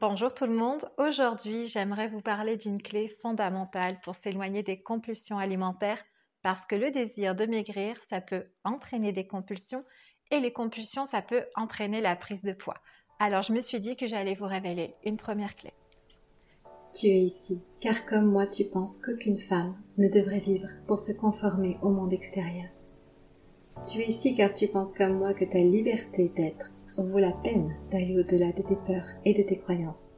Bonjour tout le monde. Aujourd'hui, j'aimerais vous parler d'une clé fondamentale pour s'éloigner des compulsions alimentaires parce que le désir de maigrir, ça peut entraîner des compulsions et les compulsions, ça peut entraîner la prise de poids. Alors, je me suis dit que j'allais vous révéler une première clé. Tu es ici, car comme moi, tu penses qu'aucune femme ne devrait vivre pour se conformer au monde extérieur. Tu es ici car tu penses comme moi que ta liberté d'être vaut la peine d'aller au-delà de tes peurs et de tes croyances.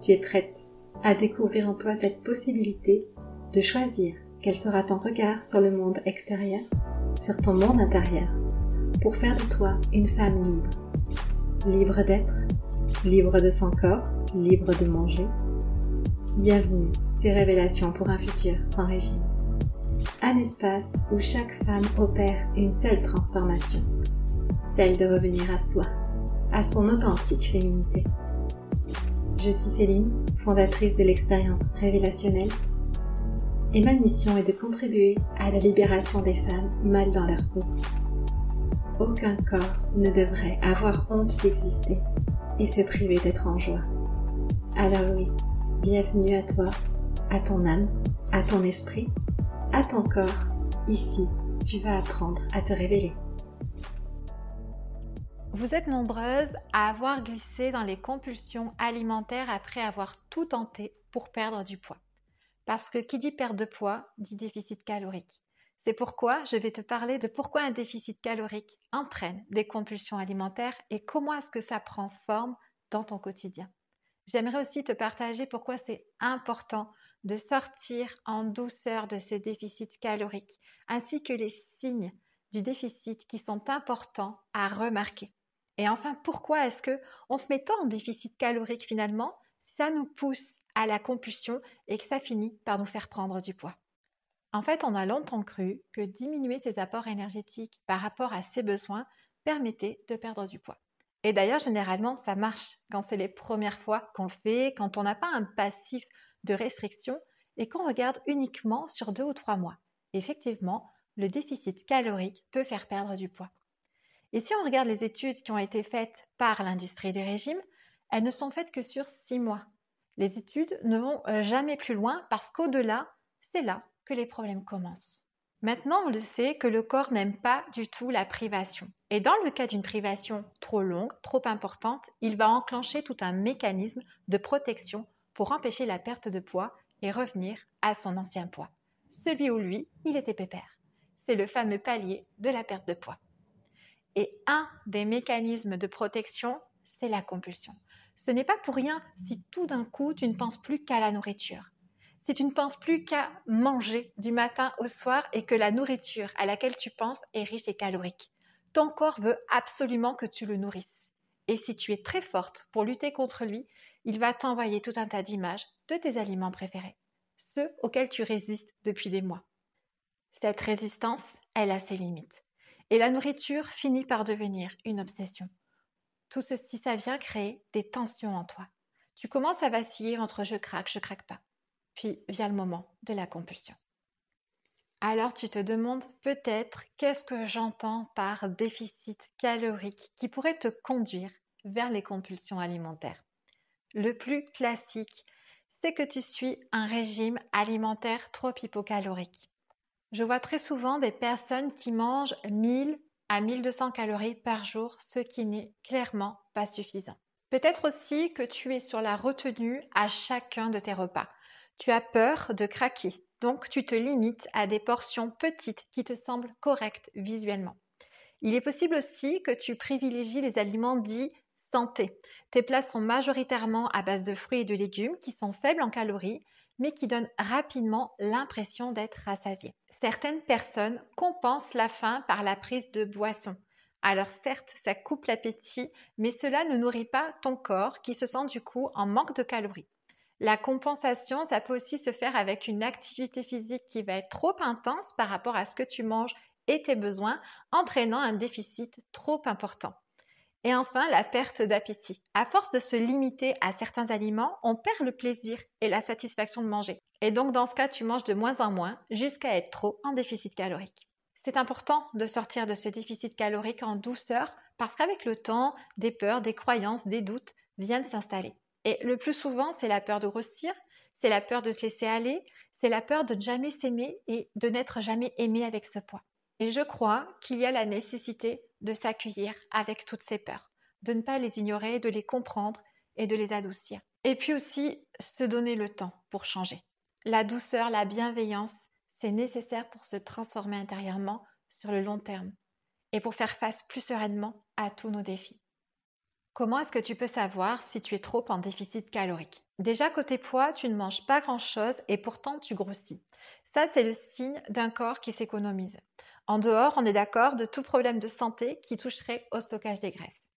Tu es prête à découvrir en toi cette possibilité de choisir quel sera ton regard sur le monde extérieur, sur ton monde intérieur, pour faire de toi une femme libre. Libre d'être, libre de son corps, libre de manger. Bienvenue, ces révélations pour un futur sans régime. Un espace où chaque femme opère une seule transformation celle de revenir à soi, à son authentique féminité. Je suis Céline, fondatrice de l'expérience révélationnelle, et ma mission est de contribuer à la libération des femmes mal dans leur peau. Aucun corps ne devrait avoir honte d'exister et se priver d'être en joie. Alors oui, bienvenue à toi, à ton âme, à ton esprit, à ton corps. Ici, tu vas apprendre à te révéler. Vous êtes nombreuses à avoir glissé dans les compulsions alimentaires après avoir tout tenté pour perdre du poids. Parce que qui dit perte de poids dit déficit calorique. C'est pourquoi je vais te parler de pourquoi un déficit calorique entraîne des compulsions alimentaires et comment est-ce que ça prend forme dans ton quotidien. J'aimerais aussi te partager pourquoi c'est important de sortir en douceur de ce déficit calorique, ainsi que les signes du déficit qui sont importants à remarquer. Et enfin, pourquoi est-ce que on se met tant en déficit calorique finalement Ça nous pousse à la compulsion et que ça finit par nous faire prendre du poids? En fait, on a longtemps cru que diminuer ses apports énergétiques par rapport à ses besoins permettait de perdre du poids. Et d'ailleurs, généralement, ça marche quand c'est les premières fois qu'on le fait, quand on n'a pas un passif de restriction et qu'on regarde uniquement sur deux ou trois mois. Effectivement, le déficit calorique peut faire perdre du poids. Et si on regarde les études qui ont été faites par l'industrie des régimes, elles ne sont faites que sur six mois. Les études ne vont euh, jamais plus loin parce qu'au-delà, c'est là que les problèmes commencent. Maintenant, on le sait que le corps n'aime pas du tout la privation. Et dans le cas d'une privation trop longue, trop importante, il va enclencher tout un mécanisme de protection pour empêcher la perte de poids et revenir à son ancien poids. Celui où lui, il était pépère. C'est le fameux palier de la perte de poids. Et un des mécanismes de protection, c'est la compulsion. Ce n'est pas pour rien si tout d'un coup tu ne penses plus qu'à la nourriture. Si tu ne penses plus qu'à manger du matin au soir et que la nourriture à laquelle tu penses est riche et calorique. Ton corps veut absolument que tu le nourrisses. Et si tu es très forte pour lutter contre lui, il va t'envoyer tout un tas d'images de tes aliments préférés, ceux auxquels tu résistes depuis des mois. Cette résistance, elle a ses limites. Et la nourriture finit par devenir une obsession. Tout ceci, ça vient créer des tensions en toi. Tu commences à vaciller entre je craque, je craque pas. Puis vient le moment de la compulsion. Alors tu te demandes peut-être qu'est-ce que j'entends par déficit calorique qui pourrait te conduire vers les compulsions alimentaires? Le plus classique, c'est que tu suis un régime alimentaire trop hypocalorique. Je vois très souvent des personnes qui mangent 1000 à 1200 calories par jour, ce qui n'est clairement pas suffisant. Peut-être aussi que tu es sur la retenue à chacun de tes repas. Tu as peur de craquer, donc tu te limites à des portions petites qui te semblent correctes visuellement. Il est possible aussi que tu privilégies les aliments dits santé. Tes plats sont majoritairement à base de fruits et de légumes qui sont faibles en calories, mais qui donnent rapidement l'impression d'être rassasiés. Certaines personnes compensent la faim par la prise de boissons. Alors certes, ça coupe l'appétit, mais cela ne nourrit pas ton corps qui se sent du coup en manque de calories. La compensation, ça peut aussi se faire avec une activité physique qui va être trop intense par rapport à ce que tu manges et tes besoins, entraînant un déficit trop important. Et enfin, la perte d'appétit. À force de se limiter à certains aliments, on perd le plaisir et la satisfaction de manger. Et donc, dans ce cas, tu manges de moins en moins jusqu'à être trop en déficit calorique. C'est important de sortir de ce déficit calorique en douceur parce qu'avec le temps, des peurs, des croyances, des doutes, viennent s'installer. Et le plus souvent, c'est la peur de grossir, c'est la peur de se laisser aller, c'est la peur de ne jamais s'aimer et de n'être jamais aimé avec ce poids. Et je crois qu'il y a la nécessité de s'accueillir avec toutes ces peurs, de ne pas les ignorer, de les comprendre et de les adoucir. Et puis aussi se donner le temps pour changer. La douceur, la bienveillance, c'est nécessaire pour se transformer intérieurement sur le long terme et pour faire face plus sereinement à tous nos défis. Comment est-ce que tu peux savoir si tu es trop en déficit calorique? Déjà côté poids, tu ne manges pas grand-chose et pourtant tu grossis. Ça, c'est le signe d'un corps qui s'économise. En dehors, on est d'accord de tout problème de santé qui toucherait au stockage des graisses.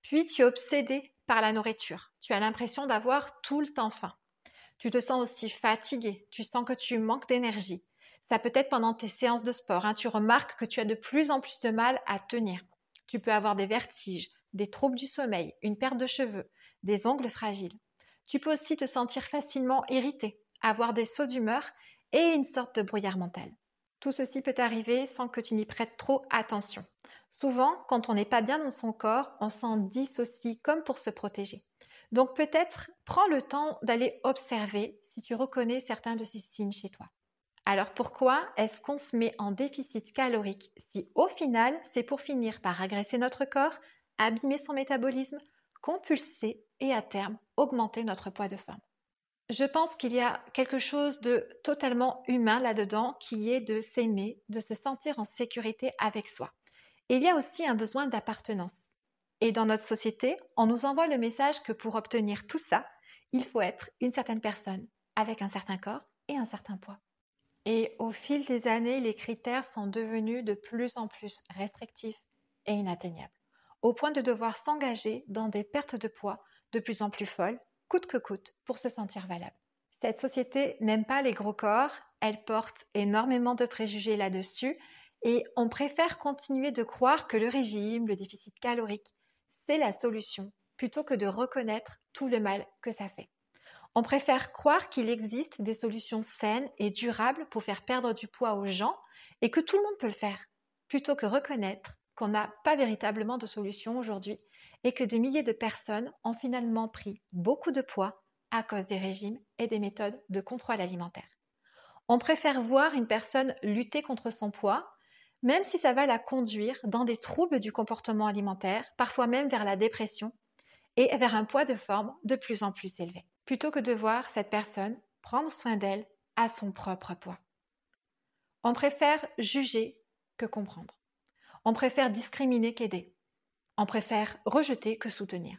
Puis tu es obsédé par la nourriture. Tu as l'impression d'avoir tout le temps faim. Tu te sens aussi fatigué. Tu sens que tu manques d'énergie. Ça peut être pendant tes séances de sport. Hein. Tu remarques que tu as de plus en plus de mal à tenir. Tu peux avoir des vertiges, des troubles du sommeil, une perte de cheveux, des ongles fragiles. Tu peux aussi te sentir facilement irrité, avoir des sauts d'humeur et une sorte de brouillard mental. Tout ceci peut arriver sans que tu n'y prêtes trop attention. Souvent, quand on n'est pas bien dans son corps, on s'en dissocie comme pour se protéger. Donc peut-être prends le temps d'aller observer si tu reconnais certains de ces signes chez toi. Alors pourquoi est-ce qu'on se met en déficit calorique si au final c'est pour finir par agresser notre corps, abîmer son métabolisme, compulser et à terme augmenter notre poids de forme? Je pense qu'il y a quelque chose de totalement humain là-dedans qui est de s'aimer, de se sentir en sécurité avec soi. Il y a aussi un besoin d'appartenance. Et dans notre société, on nous envoie le message que pour obtenir tout ça, il faut être une certaine personne, avec un certain corps et un certain poids. Et au fil des années, les critères sont devenus de plus en plus restrictifs et inatteignables, au point de devoir s'engager dans des pertes de poids de plus en plus folles coûte que coûte pour se sentir valable. Cette société n'aime pas les gros corps, elle porte énormément de préjugés là-dessus et on préfère continuer de croire que le régime, le déficit calorique, c'est la solution plutôt que de reconnaître tout le mal que ça fait. On préfère croire qu'il existe des solutions saines et durables pour faire perdre du poids aux gens et que tout le monde peut le faire, plutôt que reconnaître qu'on n'a pas véritablement de solution aujourd'hui et que des milliers de personnes ont finalement pris beaucoup de poids à cause des régimes et des méthodes de contrôle alimentaire. On préfère voir une personne lutter contre son poids, même si ça va la conduire dans des troubles du comportement alimentaire, parfois même vers la dépression, et vers un poids de forme de plus en plus élevé, plutôt que de voir cette personne prendre soin d'elle à son propre poids. On préfère juger que comprendre. On préfère discriminer qu'aider. On préfère rejeter que soutenir.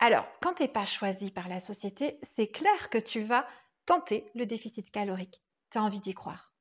Alors, quand tu n'es pas choisi par la société, c'est clair que tu vas tenter le déficit calorique. Tu as envie d'y croire.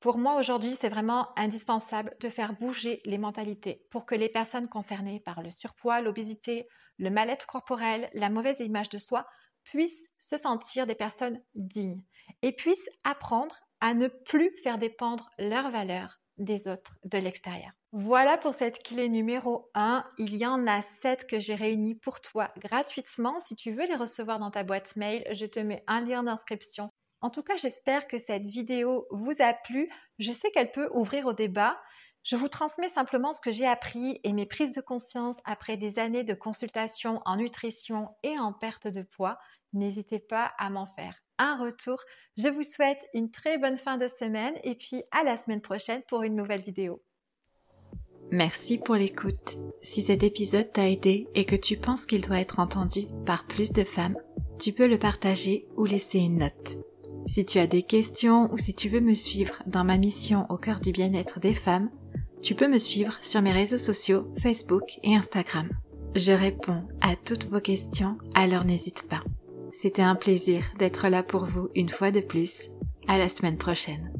Pour moi, aujourd'hui, c'est vraiment indispensable de faire bouger les mentalités pour que les personnes concernées par le surpoids, l'obésité, le mal-être corporel, la mauvaise image de soi puissent se sentir des personnes dignes et puissent apprendre à ne plus faire dépendre leurs valeurs des autres de l'extérieur. Voilà pour cette clé numéro 1. Il y en a 7 que j'ai réunies pour toi gratuitement. Si tu veux les recevoir dans ta boîte mail, je te mets un lien d'inscription. En tout cas, j'espère que cette vidéo vous a plu. Je sais qu'elle peut ouvrir au débat. Je vous transmets simplement ce que j'ai appris et mes prises de conscience après des années de consultation en nutrition et en perte de poids. N'hésitez pas à m'en faire un retour. Je vous souhaite une très bonne fin de semaine et puis à la semaine prochaine pour une nouvelle vidéo. Merci pour l'écoute. Si cet épisode t'a aidé et que tu penses qu'il doit être entendu par plus de femmes, tu peux le partager ou laisser une note. Si tu as des questions ou si tu veux me suivre dans ma mission au cœur du bien-être des femmes, tu peux me suivre sur mes réseaux sociaux Facebook et Instagram. Je réponds à toutes vos questions, alors n'hésite pas. C'était un plaisir d'être là pour vous une fois de plus. À la semaine prochaine.